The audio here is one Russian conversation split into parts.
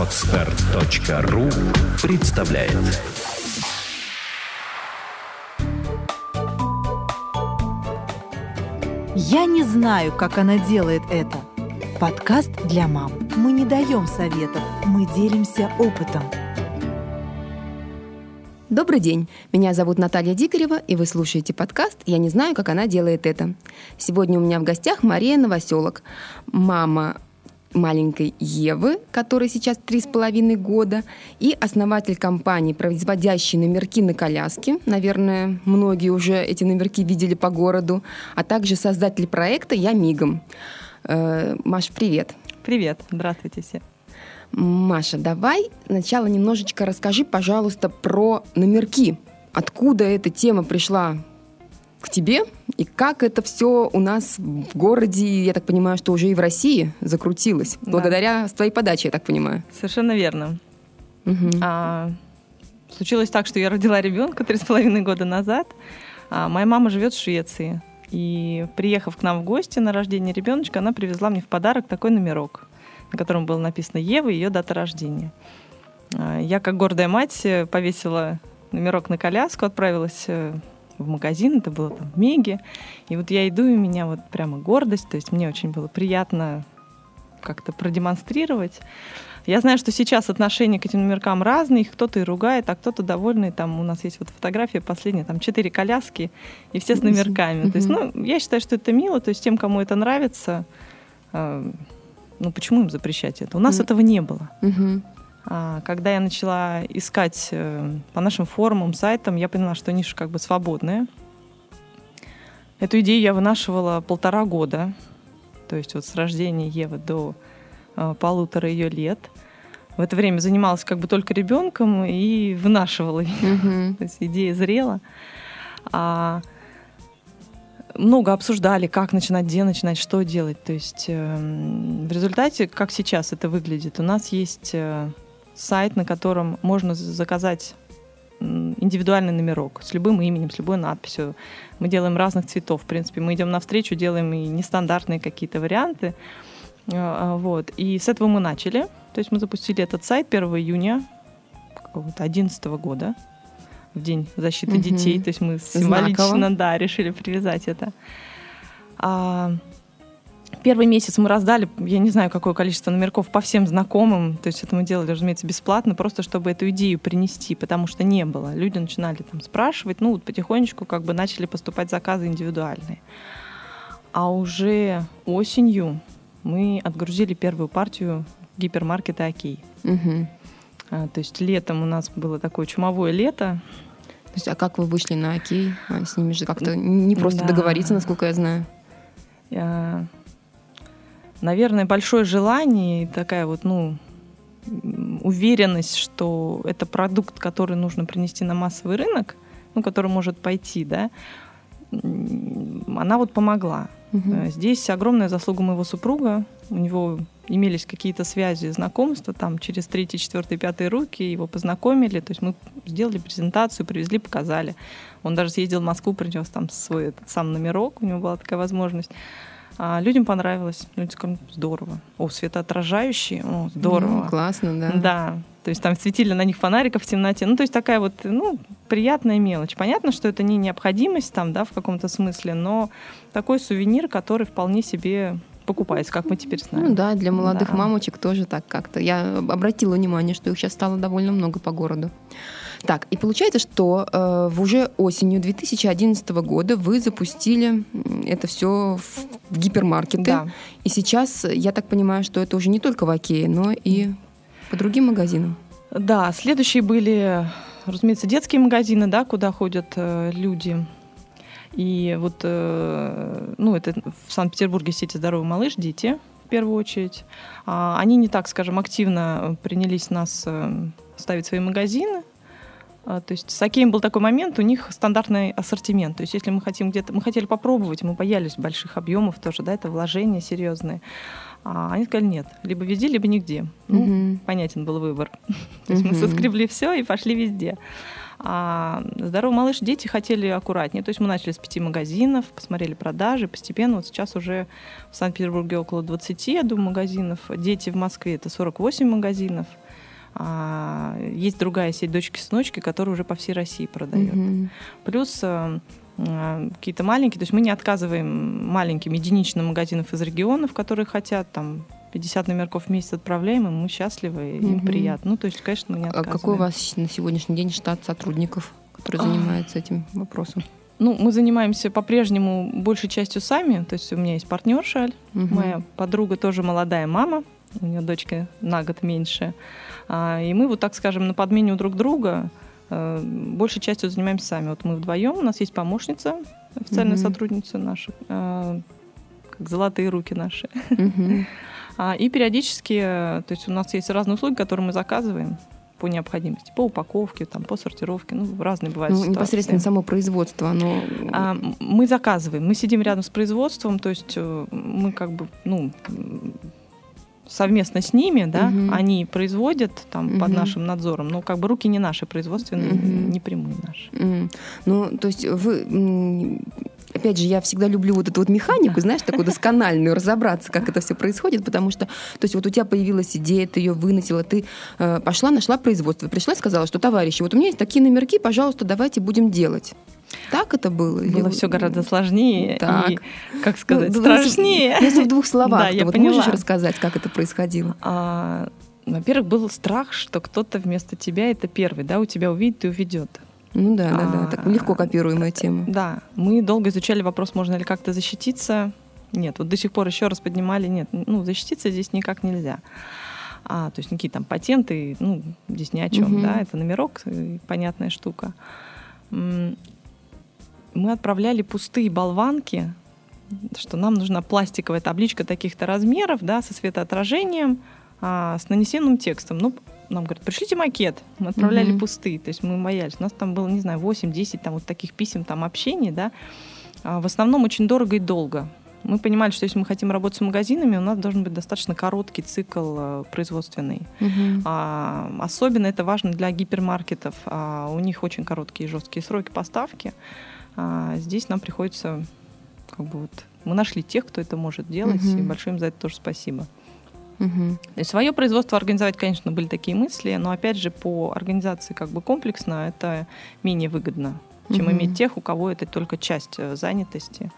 Отстар.ру представляет Я не знаю, как она делает это. Подкаст для мам. Мы не даем советов, мы делимся опытом. Добрый день, меня зовут Наталья Дикарева, и вы слушаете подкаст «Я не знаю, как она делает это». Сегодня у меня в гостях Мария Новоселок, мама маленькой Евы, которой сейчас три с половиной года, и основатель компании, производящей номерки на коляске. Наверное, многие уже эти номерки видели по городу, а также создатель проекта «Я мигом». Э, Маш, привет. Привет, здравствуйте все. Маша, давай сначала немножечко расскажи, пожалуйста, про номерки. Откуда эта тема пришла к тебе и как это все у нас в городе, я так понимаю, что уже и в России закрутилось, да. благодаря твоей подаче, я так понимаю. Совершенно верно. Угу. А, случилось так, что я родила ребенка три с половиной года назад. А, моя мама живет в Швеции. И приехав к нам в гости на рождение ребеночка, она привезла мне в подарок такой номерок, на котором было написано Ева и ее дата рождения. А, я, как гордая мать, повесила номерок на коляску, отправилась э, в магазин, это было там в Меге. И вот я иду, и у меня вот прямо гордость, то есть мне очень было приятно как-то продемонстрировать. Я знаю, что сейчас отношения к этим номеркам разные, их кто-то и ругает, а кто-то довольный. Там у нас есть вот фотография последняя, там четыре коляски, и все с номерками. Mm-hmm. То есть, ну, я считаю, что это мило, то есть тем, кому это нравится, э, ну, почему им запрещать это? У нас mm-hmm. этого не было. Mm-hmm. А, когда я начала искать э, по нашим форумам, сайтам, я поняла, что ниша как бы свободная. Эту идею я вынашивала полтора года, то есть вот с рождения Евы до э, полутора ее лет. В это время занималась как бы только ребенком и вынашивала ее. Mm-hmm. то есть идея зрела. А, много обсуждали, как начинать, где начинать, что делать. То есть э, в результате, как сейчас это выглядит, у нас есть э, сайт, на котором можно заказать индивидуальный номерок с любым именем, с любой надписью. Мы делаем разных цветов. В принципе, мы идем навстречу, делаем и нестандартные какие-то варианты. А, а, вот. И с этого мы начали. То есть мы запустили этот сайт 1 июня 2011 года, в День защиты угу. детей. То есть мы символично Знаково. да, решили привязать это. А, Первый месяц мы раздали, я не знаю, какое количество номерков по всем знакомым. То есть это мы делали, разумеется, бесплатно, просто чтобы эту идею принести, потому что не было. Люди начинали там спрашивать, ну вот потихонечку как бы начали поступать заказы индивидуальные. А уже осенью мы отгрузили первую партию гипермаркета «Окей». Угу. А, то есть летом у нас было такое чумовое лето. То есть, а как вы вышли на «Окей»? А с ними же как-то не просто да. договориться, насколько я знаю. Я наверное, большое желание и такая вот, ну, уверенность, что это продукт, который нужно принести на массовый рынок, ну, который может пойти, да, она вот помогла. Угу. Здесь огромная заслуга моего супруга. У него имелись какие-то связи, знакомства, там через третий, четвертый, пятый руки его познакомили. То есть мы сделали презентацию, привезли, показали. Он даже съездил в Москву, принес там свой этот сам номерок, у него была такая возможность. А людям понравилось. Люди сказали, здорово. О, светоотражающие, о, здорово. Ну, классно, да. Да. То есть там светили на них фонариков в темноте. Ну, то есть такая вот, ну, приятная мелочь. Понятно, что это не необходимость там, да, в каком-то смысле, но такой сувенир, который вполне себе покупается, как мы теперь знаем. Ну да, для молодых да. мамочек тоже так как-то. Я обратила внимание, что их сейчас стало довольно много по городу. Так, и получается, что э, в уже осенью 2011 года вы запустили это все в, гипермаркеты. Да. И сейчас, я так понимаю, что это уже не только в Окее, но и по другим магазинам. Да, следующие были, разумеется, детские магазины, да, куда ходят э, люди. И вот, э, ну, это в Санкт-Петербурге сети «Здоровый малыш», дети в первую очередь. А, они не так, скажем, активно принялись нас э, ставить свои магазины, то есть с Океем был такой момент, у них стандартный ассортимент. То есть если мы хотим где-то, мы хотели попробовать, мы боялись больших объемов тоже, да, это вложения серьезные. А они сказали нет, либо везде, либо нигде. Ну, понятен был выбор. То есть мы соскребли все и пошли везде. А «Здоровый малыш» дети хотели аккуратнее. То есть мы начали с пяти магазинов, посмотрели продажи, постепенно вот сейчас уже в Санкт-Петербурге около 20, я думаю, магазинов. Дети в Москве это 48 магазинов. А, есть другая сеть «Дочки-сыночки», которая уже по всей России продает. Mm-hmm. Плюс э, э, какие-то маленькие, то есть мы не отказываем маленьким единичным магазинам из регионов, которые хотят там 50 номерков в месяц отправляем, и мы счастливы, им угу. приятно. Ну, то есть, конечно, мы не отказываем. А какой у вас на сегодняшний день штат сотрудников, которые занимаются этим вопросом? Ну, мы занимаемся по-прежнему большей частью сами. То есть у меня есть партнер Шаль, угу. моя подруга тоже молодая мама, у нее дочка на год меньше. А, и мы вот так скажем на подмене у друг друга э, большей частью занимаемся сами. Вот мы вдвоем, у нас есть помощница, официальная угу. сотрудница наша, э, как золотые руки наши. А, и периодически, э, то есть у нас есть разные услуги, которые мы заказываем по необходимости, по упаковке, там, по сортировке, ну, разные бывают ну, ситуации. Непосредственно само производство, оно... А, мы заказываем, мы сидим рядом с производством, то есть мы как бы, ну, совместно с ними, да, угу. они производят там угу. под нашим надзором, но как бы руки не наши производственные, угу. не прямые наши. Угу. Ну, то есть вы опять же, я всегда люблю вот эту вот механику, знаешь, такую доскональную, разобраться, как это все происходит, потому что, то есть вот у тебя появилась идея, ты ее выносила, ты э, пошла, нашла производство, пришла и сказала, что, товарищи, вот у меня есть такие номерки, пожалуйста, давайте будем делать. Так это было? Было я... все гораздо сложнее так. и, как сказать, ну, страшнее. Если в двух словах, да, я вот поняла. можешь рассказать, как это происходило? А, во-первых, был страх, что кто-то вместо тебя, это первый, да, у тебя увидит и уведет. Ну да, да, да. Так легко копируемая тема. Да. Мы долго изучали вопрос, можно ли как-то защититься. Нет, вот до сих пор еще раз поднимали, нет, ну, защититься здесь никак нельзя. А, то есть никакие там патенты, ну, здесь ни о чем, угу. да, это номерок, э, понятная штука. Мы отправляли пустые болванки, что нам нужна пластиковая табличка таких-то размеров, да, со светоотражением, а, с нанесенным текстом. Ну, нам говорят, пришлите макет. Мы отправляли mm-hmm. пустые, то есть мы боялись. У нас там было, не знаю, 8-10 там вот таких писем, там общений, да. А в основном очень дорого и долго. Мы понимали, что если мы хотим работать с магазинами, у нас должен быть достаточно короткий цикл э, производственный. Uh-huh. А, особенно это важно для гипермаркетов. А, у них очень короткие и жесткие сроки поставки. А, здесь нам приходится как бы вот мы нашли тех, кто это может делать, uh-huh. и большое им за это тоже спасибо. Угу. И свое производство организовать, конечно, были такие мысли, но опять же по организации как бы комплексно это менее выгодно, чем угу. иметь тех, у кого это только часть э, занятости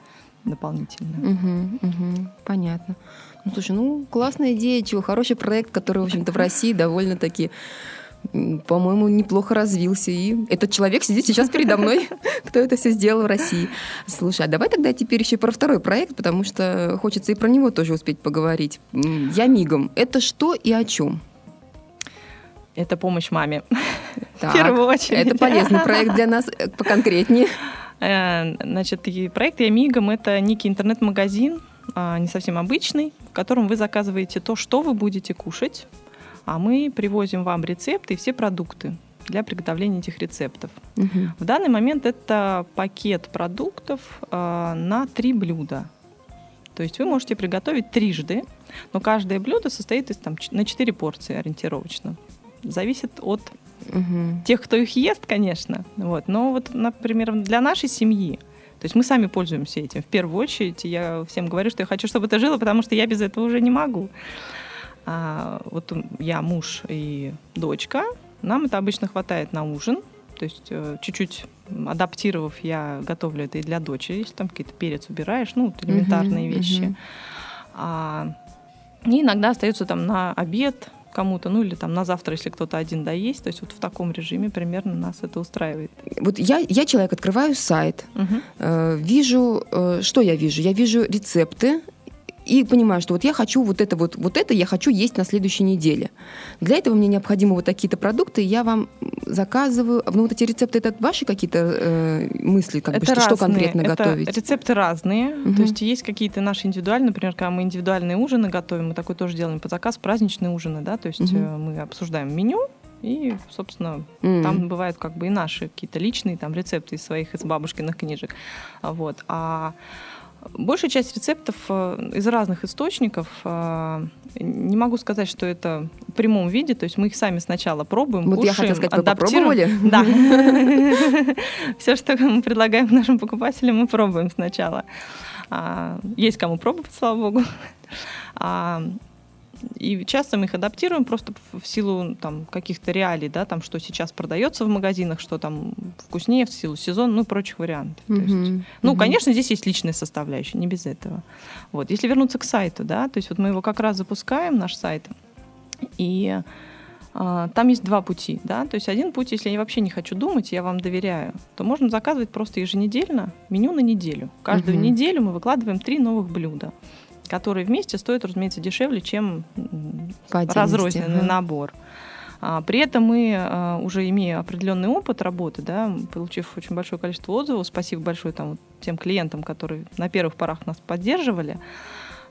дополнительная. Угу, угу. Понятно. Ну, слушай, ну, классная идея, чего, хороший проект, который, в общем-то, в России довольно-таки по-моему, неплохо развился. И этот человек сидит сейчас передо мной, кто это все сделал в России. Слушай, а давай тогда теперь еще про второй проект, потому что хочется и про него тоже успеть поговорить. Я мигом. Это что и о чем? Это помощь маме. Так, в первую очередь. Это полезный проект для нас э, поконкретнее. Э, значит, проект «Я мигом» — это некий интернет-магазин, а, не совсем обычный, в котором вы заказываете то, что вы будете кушать, а мы привозим вам рецепты и все продукты для приготовления этих рецептов. Угу. В данный момент это пакет продуктов э, на три блюда. То есть вы можете приготовить трижды, но каждое блюдо состоит из там, на четыре порции ориентировочно. Зависит от угу. тех, кто их ест, конечно. Вот. Но вот, например, для нашей семьи, то есть мы сами пользуемся этим. В первую очередь я всем говорю, что я хочу, чтобы это жило, потому что я без этого уже не могу. А, вот я муж и дочка, нам это обычно хватает на ужин. То есть э, чуть-чуть адаптировав, я готовлю это и для дочери, если там какие-то перец убираешь, ну, вот элементарные uh-huh, вещи. Uh-huh. А, и иногда остается там на обед кому-то, ну или там на завтра, если кто-то один доесть. То есть вот в таком режиме примерно нас это устраивает. Вот я, я человек, открываю сайт, угу. э, вижу, э, что я вижу? Я вижу рецепты, и понимаю, что вот я хочу вот это вот, вот это я хочу есть на следующей неделе. Для этого мне необходимы вот такие-то продукты, я вам заказываю. Ну вот эти рецепты, это ваши какие-то э, мысли, как это бы, что, что конкретно это готовить? Рецепты разные. Угу. То есть есть какие-то наши индивидуальные, например, когда мы индивидуальные ужины готовим, мы такой тоже делаем по заказ, праздничные ужины, да, то есть угу. мы обсуждаем меню, и, собственно, mm. там бывают как бы и наши какие-то личные там рецепты из своих, из бабушкиных книжек. Вот. А Большая часть рецептов э, из разных источников. Э, не могу сказать, что это в прямом виде, то есть мы их сами сначала пробуем, Вот я кушаем, хотела сказать, вы попробовали? Да. Все, что мы предлагаем нашим покупателям, мы пробуем сначала. А, Есть кому пробовать, слава богу. И часто мы их адаптируем просто в силу там, каких-то реалий, да, там, что сейчас продается в магазинах, что там вкуснее в силу сезона, ну и прочих вариантов. То есть, ну, Мгм. конечно, здесь есть личная составляющая, не без этого. Вот. Если вернуться к сайту, да, то есть вот мы его как раз запускаем, наш сайт, и а, там есть два пути, да, то есть один путь, если я вообще не хочу думать, я вам доверяю, то можно заказывать просто еженедельно меню на неделю. Каждую Мгм. неделю мы выкладываем три новых блюда, которые вместе стоят, разумеется, дешевле, чем разрозненный набор. А, При этом мы, а, уже имея определенный опыт работы, да, получив очень большое количество отзывов, спасибо большое там, тем клиентам, которые на первых порах нас поддерживали,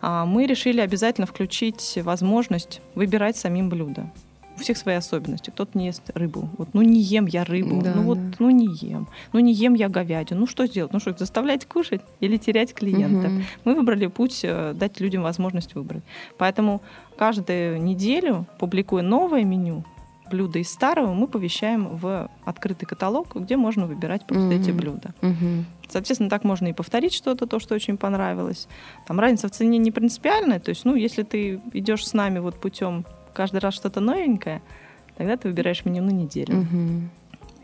а, мы решили обязательно включить возможность выбирать самим блюдо. У всех свои особенности. Кто-то не ест рыбу. Вот, ну не ем я рыбу. Да, ну вот, да. ну не ем. Ну не ем я говядину. Ну что сделать? Ну что, заставлять кушать или терять клиента? Мгм. Мы выбрали путь э, дать людям возможность выбрать. Поэтому каждую неделю, публикуя новое меню, блюда из старого, мы повещаем в открытый каталог, где можно выбирать просто эти Мгм. блюда. Мгм. Соответственно, так можно и повторить что-то, то, что очень понравилось. Там разница в цене не принципиальная. То есть, ну, если ты идешь с нами вот путем каждый раз что-то новенькое, тогда ты выбираешь меню на неделю. Мгм.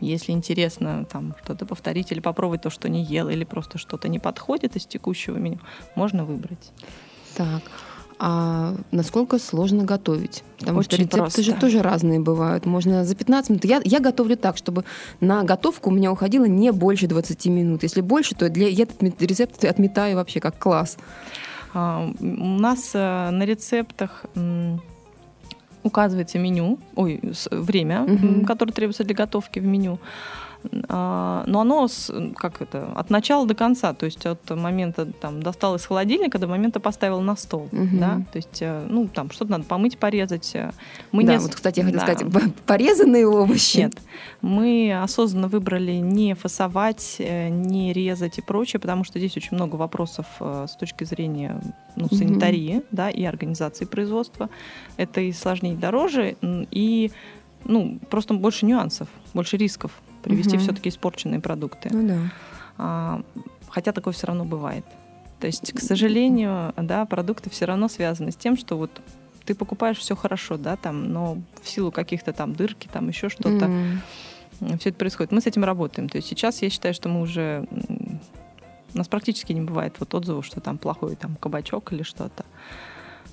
Если интересно там что-то повторить или попробовать то, что не ел, или просто что-то не подходит из текущего меню, можно выбрать. Так. А насколько сложно готовить? Потому что Очень рецепты же просто. тоже разные бывают. Можно за 15 минут. Я, я готовлю так, чтобы на готовку у меня уходило не больше 20 минут. Если больше, то для, я этот рецепт отметаю вообще как класс. А, У нас э, на рецептах м, указывается меню, ой, время, м, которое требуется для готовки в меню. А, Но оно с- как это, от начала до конца, то есть от момента там достал из холодильника до момента поставил на стол, Мгм. да, то есть э, ну там что-то надо помыть, порезать. э. Мы да, не- вот, кстати, я хотела да. сказать, порезанные овощи. Нет. Мы осознанно выбрали не фасовать, э, не резать и прочее, потому что здесь очень много вопросов с точки зрения ну, санитарии да, и организации производства. Это и сложнее, и дороже, и ну, просто больше нюансов, больше рисков привезти Мгм. все-таки испорченные продукты. Ну да. А, хотя такое все равно бывает. То есть, к сожалению, да, продукты все равно связаны с тем, что вот ты покупаешь все хорошо, да, там, но в силу каких-то там дырки, там еще что-то, М. все это происходит. Мы с этим работаем. То есть сейчас я считаю, что мы уже у нас практически не бывает вот отзывов, что там плохой там кабачок или что-то.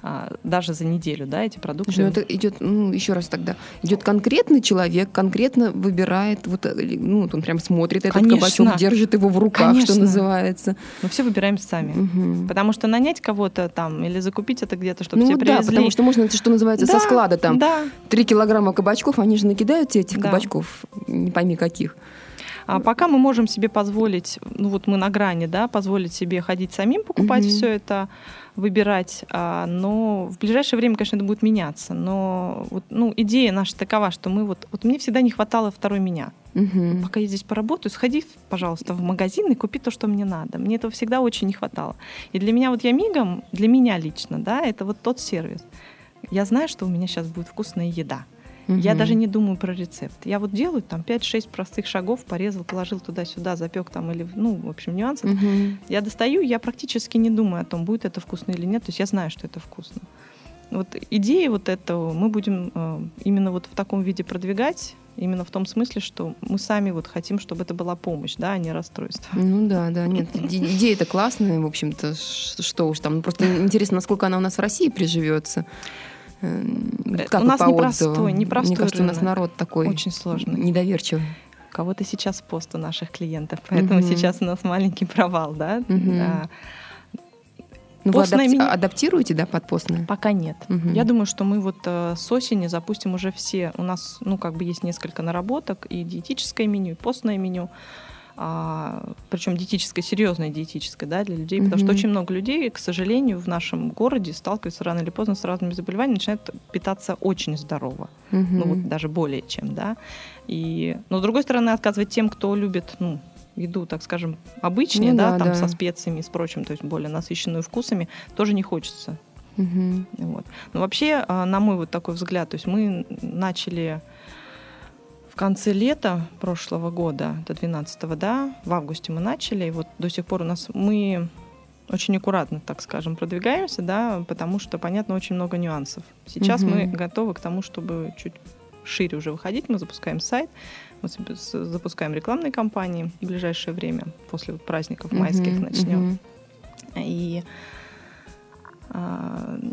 А, даже за неделю, да, эти продукты. Ну это идет, ну, еще раз тогда, идет конкретный человек, конкретно выбирает, вот, э, ну, вот он прям смотрит этот Конечно. кабачок, держит его в руках, что Конечно. называется. Мы все выбираем сами. Мгм. Потому что нанять кого-то там или закупить это где-то, чтобы Ну тебе да, привезли. потому что можно, что называется, со Да, склада там Да. 3 килограмма кабачков, они же накидают тебе этих Да. кабачков, не пойми каких. А пока мы можем себе позволить, ну вот мы на грани, да, позволить себе ходить самим, покупать Мгм. все это, выбирать, а, но в ближайшее время, конечно, это будет меняться. Но вот, ну, идея наша такова, что мы вот, вот мне всегда не хватало второй меня. Мгм. Пока я здесь поработаю, сходи, пожалуйста, в магазин и купи то, что мне надо. Мне этого всегда очень не хватало. И для меня вот я мигом, для меня лично, да, это вот тот сервис. Я знаю, что у меня сейчас будет вкусная еда. Я Мгм. даже не думаю про рецепт. Я вот делаю там 5-6 простых шагов, порезал, положил туда-сюда, запек там или, ну, в общем, нюансы. Мгм. Я достаю, я практически не думаю о том, будет это вкусно или нет. То есть я знаю, что это вкусно. Вот идеи вот этого мы будем э, именно вот в таком виде продвигать, именно в том смысле, что мы сами вот хотим, чтобы это была помощь, да, а не расстройство. Ну да, да, нет, иде- идея-то классная, в общем-то, что уж там. Ну, Просто интересно, насколько она у нас в России приживется. Э, Как у нас непростой, отзывам? непростой Мне кажется, у нас рынок. народ такой Очень сложно. недоверчивый. У кого-то сейчас пост у наших клиентов, поэтому Мгм. сейчас у нас маленький провал, да. Мгм. А, Ну, вы Постное адапти- меню. адаптируете, да, под постное? Пока нет. Мгм. Я думаю, что мы вот э, с осени запустим уже все. У нас, ну, как бы есть несколько наработок, и диетическое меню, и постное меню. А, причем диетическое, серьезное диетическое, да, для людей, потому что очень много людей, к сожалению, в нашем городе сталкиваются рано или поздно с разными заболеваниями, начинают питаться очень здорово, Мгм. ну вот даже более чем, да. И, но с другой стороны, отказывать тем, кто любит, ну, еду, так скажем, обычнее, Ну да, да, там да. со специями и с прочим, то есть более насыщенную вкусами, тоже не хочется. Мгм. Вот. Но вообще, а, на мой вот такой взгляд, то есть мы начали в конце лета прошлого года, до 12 да, в августе мы начали, и вот до сих пор у нас мы очень аккуратно, так скажем, продвигаемся, да, потому что, понятно, очень много нюансов. Сейчас Мгм. мы готовы к тому, чтобы чуть шире уже выходить. Мы запускаем сайт, мы запускаем рекламные кампании в ближайшее время, после вот праздников майских Мгм, начнем. мгм. И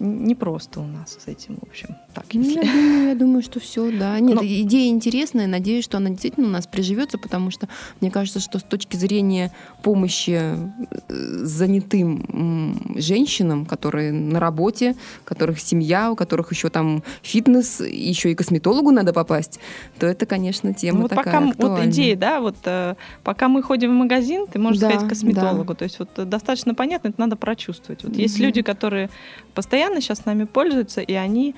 не просто у нас с этим, в общем. Так, Ну, если- я, думаю, я думаю, что все, да. Нет, Но- идея интересная. Надеюсь, что она действительно у нас приживется, потому что мне кажется, что с точки зрения помощи э, занятым женщинам, которые на работе, у которых семья, у которых еще там фитнес, еще и косметологу надо попасть, то это, конечно, тема Ну, вот такая пока м- вот актуальная. идея, да, вот э, пока мы ходим в магазин, ты можешь Да, сказать косметологу. То есть вот э, достаточно понятно, это надо прочувствовать. Вот есть Мгм. люди, которые постоянно сейчас с нами пользуются, и они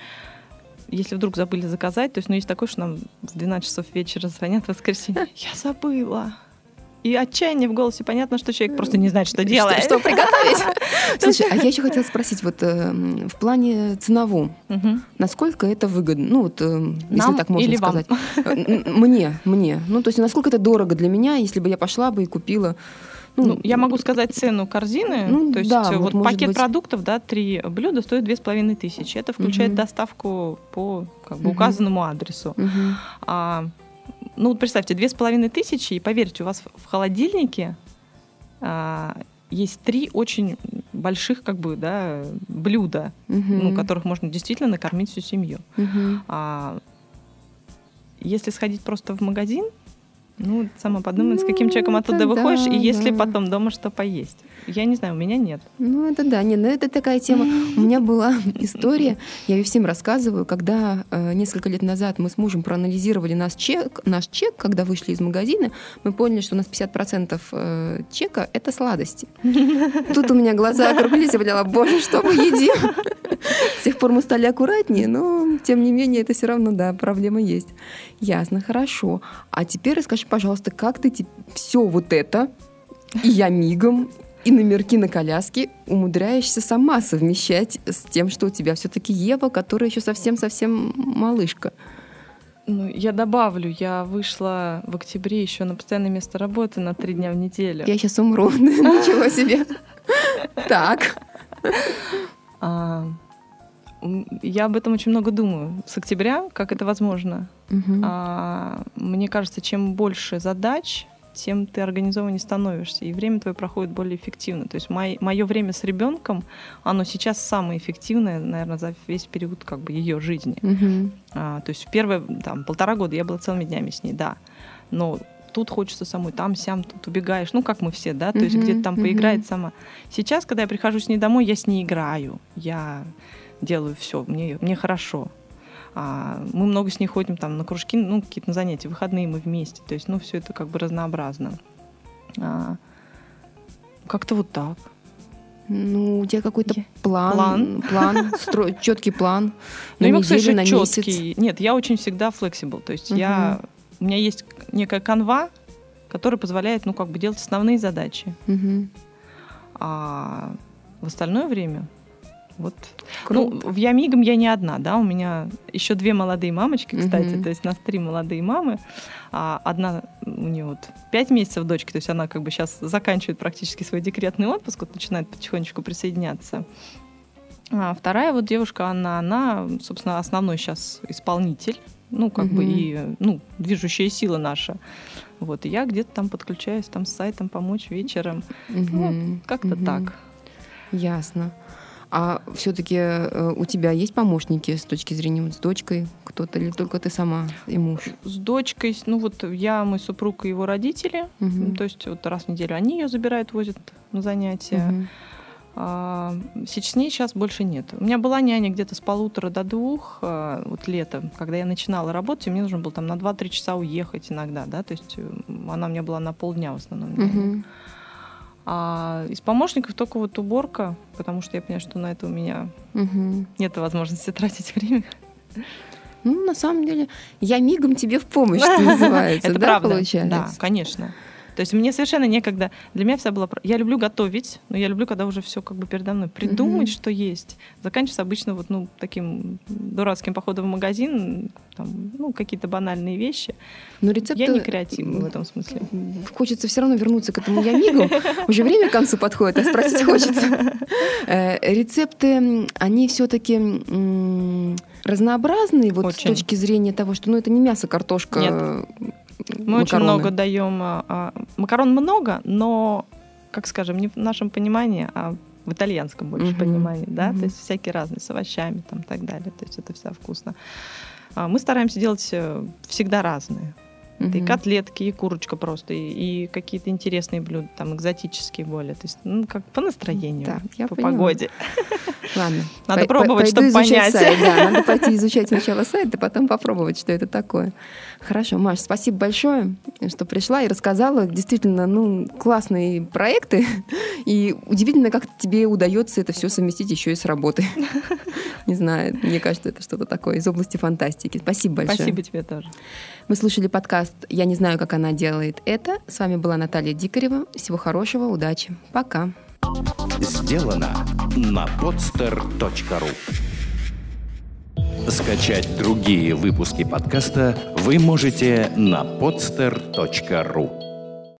если вдруг забыли заказать, то есть, ну, есть такое, что нам в 12 часов вечера звонят в воскресенье. Я забыла. И отчаяние в голосе. Понятно, что человек просто не знает, что делать. Что, что приготовить? Слушай, а я еще хотела спросить, вот э, в плане ценовом, Мгм. насколько это выгодно? Ну, вот, э, если Нам так можно или вам? сказать. Э, Мне, мне. Ну, то есть, насколько это дорого для меня, если бы я пошла бы и купила. Ну, я могу сказать цену корзины. Ну, то есть да, э, вот, вот, пакет быть. продуктов, да, три блюда стоит две с половиной тысячи. Это включает Мгм. доставку по как бы, Мгм. указанному адресу. Мгм. А, ну, вот представьте, две с половиной тысячи, и поверьте, у вас в- холодильнике а, есть три очень больших как бы, да, блюда, Мгм. ну, которых можно действительно накормить всю семью. Мгм. А если сходить просто в магазин, ну, сама подумать, с каким Ну, человеком оттуда это выходишь, да, и если да. потом дома что поесть. Я не знаю, у меня нет. Ну, это да, не, ну это такая тема. У меня была история, я ее всем рассказываю, когда э, несколько лет назад мы с мужем проанализировали наш чек, наш чек, когда вышли из магазина, мы поняли, что у нас 50% э, чека — это сладости. Тут у меня глаза округлились, я поняла, боже, что мы едим? С тех пор мы стали аккуратнее, но, тем не менее, это все равно, да, проблема есть. Ясно, хорошо. А теперь расскажи, пожалуйста, как ты все вот это, и я мигом, и номерки на коляске умудряешься сама совмещать с тем, что у тебя все-таки Ева, которая еще совсем-совсем малышка. Ну, я добавлю, я вышла в октябре еще на постоянное место работы на три дня в неделю. Я сейчас умру. Ничего себе. Так. Я об этом очень много думаю. С октября, как это возможно. Мгм. А, мне кажется, чем больше задач, тем ты организованнее становишься, и время твое проходит более эффективно. То есть мое время с ребенком, оно сейчас самое эффективное, наверное, за весь период как бы ее жизни. Мгм. А, то есть в первые там, полтора года я была целыми днями с ней, да. Но тут хочется самой, там, сям, тут убегаешь. Ну, как мы все, да, то есть Мгм, где-то там мгм. поиграет сама. Сейчас, когда я прихожу с ней домой, я с ней играю. Я делаю все, мне, мне хорошо. А, мы много с ней ходим там на кружки, ну, какие-то на занятия, выходные мы вместе. То есть, ну, все это как бы разнообразно. А, как-то вот так. Ну, у тебя какой-то Я- план, план, четкий план Ну, на я могу сказать, неделю, на что месяц. Нет, я очень всегда flexible. То есть я, у меня есть некая канва, которая позволяет, ну, как бы делать основные задачи. А в остальное время вот. Круто. Ну, в Ямигом я не одна, да, у меня еще две молодые мамочки, кстати, Мгм. то есть нас три молодые мамы. А одна у нее вот пять месяцев дочки, то есть она как бы сейчас заканчивает практически свой декретный отпуск, вот начинает потихонечку присоединяться. А вторая вот девушка, она, она, собственно, основной сейчас исполнитель, ну, как бы Мгм. и, ну, движущая сила наша. Вот, и я где-то там подключаюсь, там с сайтом помочь вечером. Мгм. Ну, как-то Мгм. так. Ясно. А все-таки у тебя есть помощники с точки зрения вот с дочкой кто-то или только ты сама и муж? С дочкой, ну вот я, мой супруг и его родители, Мгм. то есть вот раз в неделю они ее забирают, возят на занятия. Мгм. А, сейчас с ней сейчас больше нет. У меня была няня где-то с полутора до двух, а, вот летом, когда я начинала работать, мне нужно было там на 2-3 часа уехать иногда, да, то есть э, она у меня была на полдня в основном. няня. А из помощников только вот уборка, потому что я понимаю, что на это у меня Мгм. нет возможности тратить время. Ну, на самом деле, я мигом тебе в помощь, что называется, Это да, правда. получается? Да, конечно. То есть мне совершенно некогда. Для меня вся была... Я люблю готовить, но я люблю, когда уже все как бы передо мной. Придумать, mm-hmm. что есть. Заканчивается обычно вот, ну, таким дурацким походом в магазин, там, ну, какие-то банальные вещи. Но рецепты... Я не креативна в этом смысле. Хочется все равно вернуться к этому ямигу. Уже время к концу подходит, а спросить хочется. Э, рецепты, они все-таки разнообразные вот с точки зрения того, что ну, это не мясо, картошка, Нет. Мы очень много даем. А, а, макарон много, но, как скажем, не в нашем понимании, а в итальянском больше uh-huh. понимании, да, uh-huh. то есть всякие разные, с овощами там и так далее, то есть это все вкусно. А мы стараемся делать всегда разные. Угу. Это и котлетки, и курочка просто, и, и какие-то интересные блюда, там экзотические более. То есть, ну, как по настроению, да, я по поняла. погоде. Ладно. Надо пробовать, чтобы понять. Сайт, да, надо пойти изучать сначала сайт, а потом попробовать, что это такое. Хорошо, Маш, спасибо большое, что пришла и рассказала. Действительно, ну, классные проекты. И удивительно, как тебе удается это все совместить еще и с работой. Не знаю, мне кажется, это что-то такое из области фантастики. Спасибо большое. Спасибо тебе тоже. Вы слушали подкаст «Я не знаю, как она делает это». С вами была Наталья Дикарева. Всего хорошего, удачи. Пока. Сделано на podster.ru Скачать другие выпуски подкаста вы можете на podster.ru